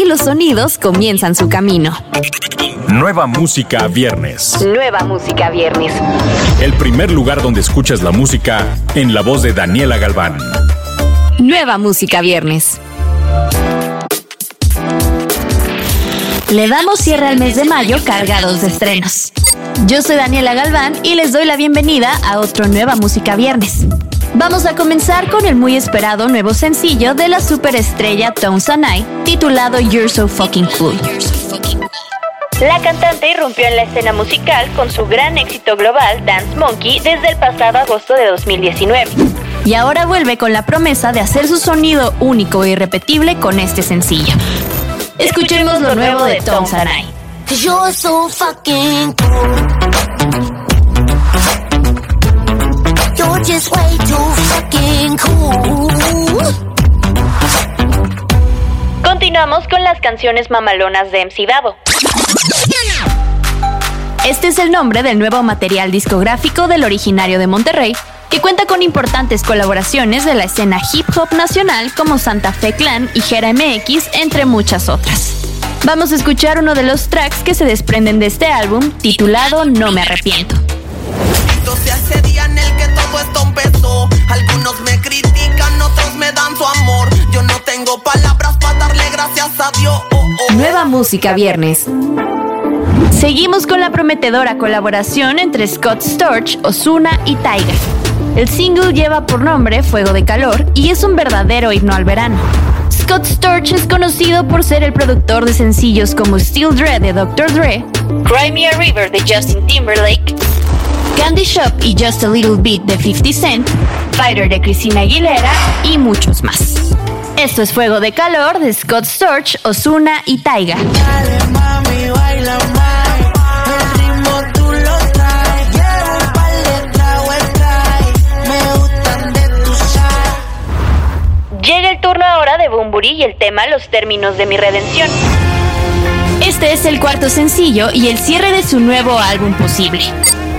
y los sonidos comienzan su camino. Nueva música viernes. Nueva música viernes. El primer lugar donde escuchas la música en la voz de Daniela Galván. Nueva música viernes. Le damos cierre al mes de mayo cargados de estrenos. Yo soy Daniela Galván y les doy la bienvenida a otro Nueva Música Viernes. Vamos a comenzar con el muy esperado nuevo sencillo de la superestrella Tones Sanai, titulado You're So Fucking Cool. La cantante irrumpió en la escena musical con su gran éxito global Dance Monkey desde el pasado agosto de 2019. Y ahora vuelve con la promesa de hacer su sonido único e irrepetible con este sencillo. Escuchemos lo nuevo de Tom Sanai. You're so fucking cool. You're just way too fucking cool. Continuamos con las canciones mamalonas de MC Davo. Este es el nombre del nuevo material discográfico del originario de Monterrey, que cuenta con importantes colaboraciones de la escena hip hop nacional como Santa Fe Clan y Jera MX, entre muchas otras. Vamos a escuchar uno de los tracks que se desprenden de este álbum, titulado No me arrepiento. Día en el que todo esto empezó. Algunos me critican, otros me dan su amor. Yo no tengo palabras para darle gracias a Dios. Oh, oh. Nueva música viernes. Seguimos con la prometedora colaboración entre Scott Storch, Osuna y Taiga. El single lleva por nombre Fuego de Calor y es un verdadero himno al verano. Scott Storch es conocido por ser el productor de sencillos como Still Dre de Dr. Dre, Cry Me a River de Justin Timberlake, Candy Shop y Just a Little Bit de 50 Cent, Fighter de Christina Aguilera y muchos más. Esto es Fuego de Calor de Scott Storch, Osuna y Taiga. Llega el turno ahora de Bumburi y el tema Los términos de mi redención. Este es el cuarto sencillo y el cierre de su nuevo álbum Posible.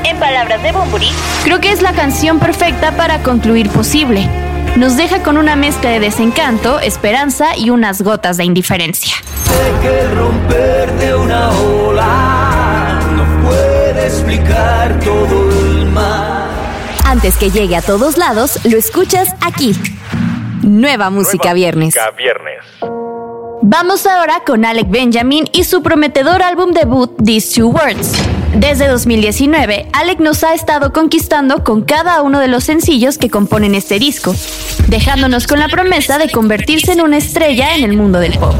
En palabras de Bumburi, creo que es la canción perfecta para concluir Posible. Nos deja con una mezcla de desencanto, esperanza y unas gotas de indiferencia. Sé que romper de una ola no puede explicar todo el mal. Antes que llegue a todos lados, lo escuchas aquí. Nueva Música Viernes. Música viernes. Vamos ahora con Alec Benjamin y su prometedor álbum debut These Two Words. Desde 2019, Alec nos ha estado conquistando con cada uno de los sencillos que componen este disco, dejándonos con la promesa de convertirse en una estrella en el mundo del pop.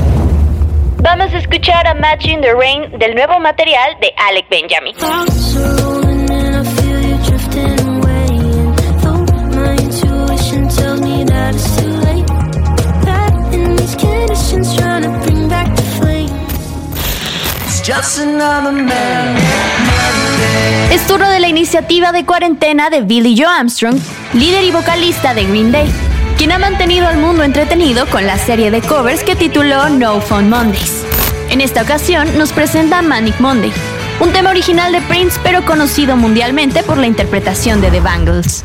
Vamos a escuchar a Matching the Rain del nuevo material de Alec Benjamin. Es turno de la iniciativa de cuarentena de Billy Joe Armstrong, líder y vocalista de Green Day, quien ha mantenido al mundo entretenido con la serie de covers que tituló No Fun Mondays. En esta ocasión nos presenta Manic Monday, un tema original de Prince pero conocido mundialmente por la interpretación de The Bangles.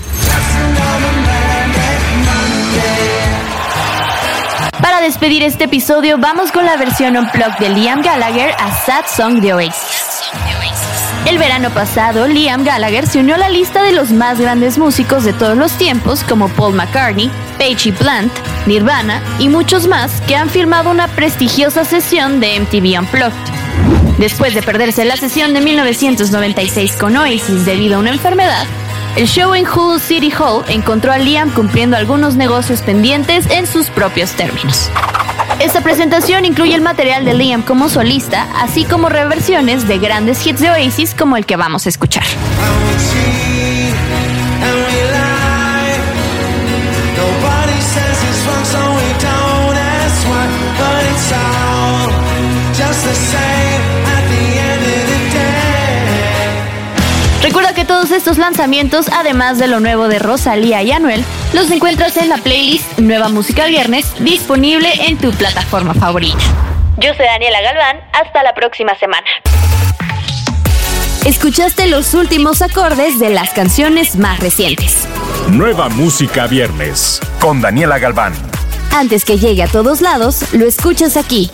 Despedir este episodio, vamos con la versión unplugged de Liam Gallagher a Sad Song de Oasis. El verano pasado, Liam Gallagher se unió a la lista de los más grandes músicos de todos los tiempos, como Paul McCartney, Paige Plant, Nirvana y muchos más que han filmado una prestigiosa sesión de MTV Unplugged. Después de perderse la sesión de 1996 con Oasis debido a una enfermedad, el show en Hulu City Hall encontró a Liam cumpliendo algunos negocios pendientes en sus propios términos. Esta presentación incluye el material de Liam como solista, así como reversiones de grandes hits de Oasis como el que vamos a escuchar. Recuerda que todos estos lanzamientos, además de lo nuevo de Rosalía y Anuel, los encuentras en la playlist Nueva Música Viernes, disponible en tu plataforma favorita. Yo soy Daniela Galván, hasta la próxima semana. Escuchaste los últimos acordes de las canciones más recientes. Nueva música viernes con Daniela Galván. Antes que llegue a todos lados, lo escuchas aquí.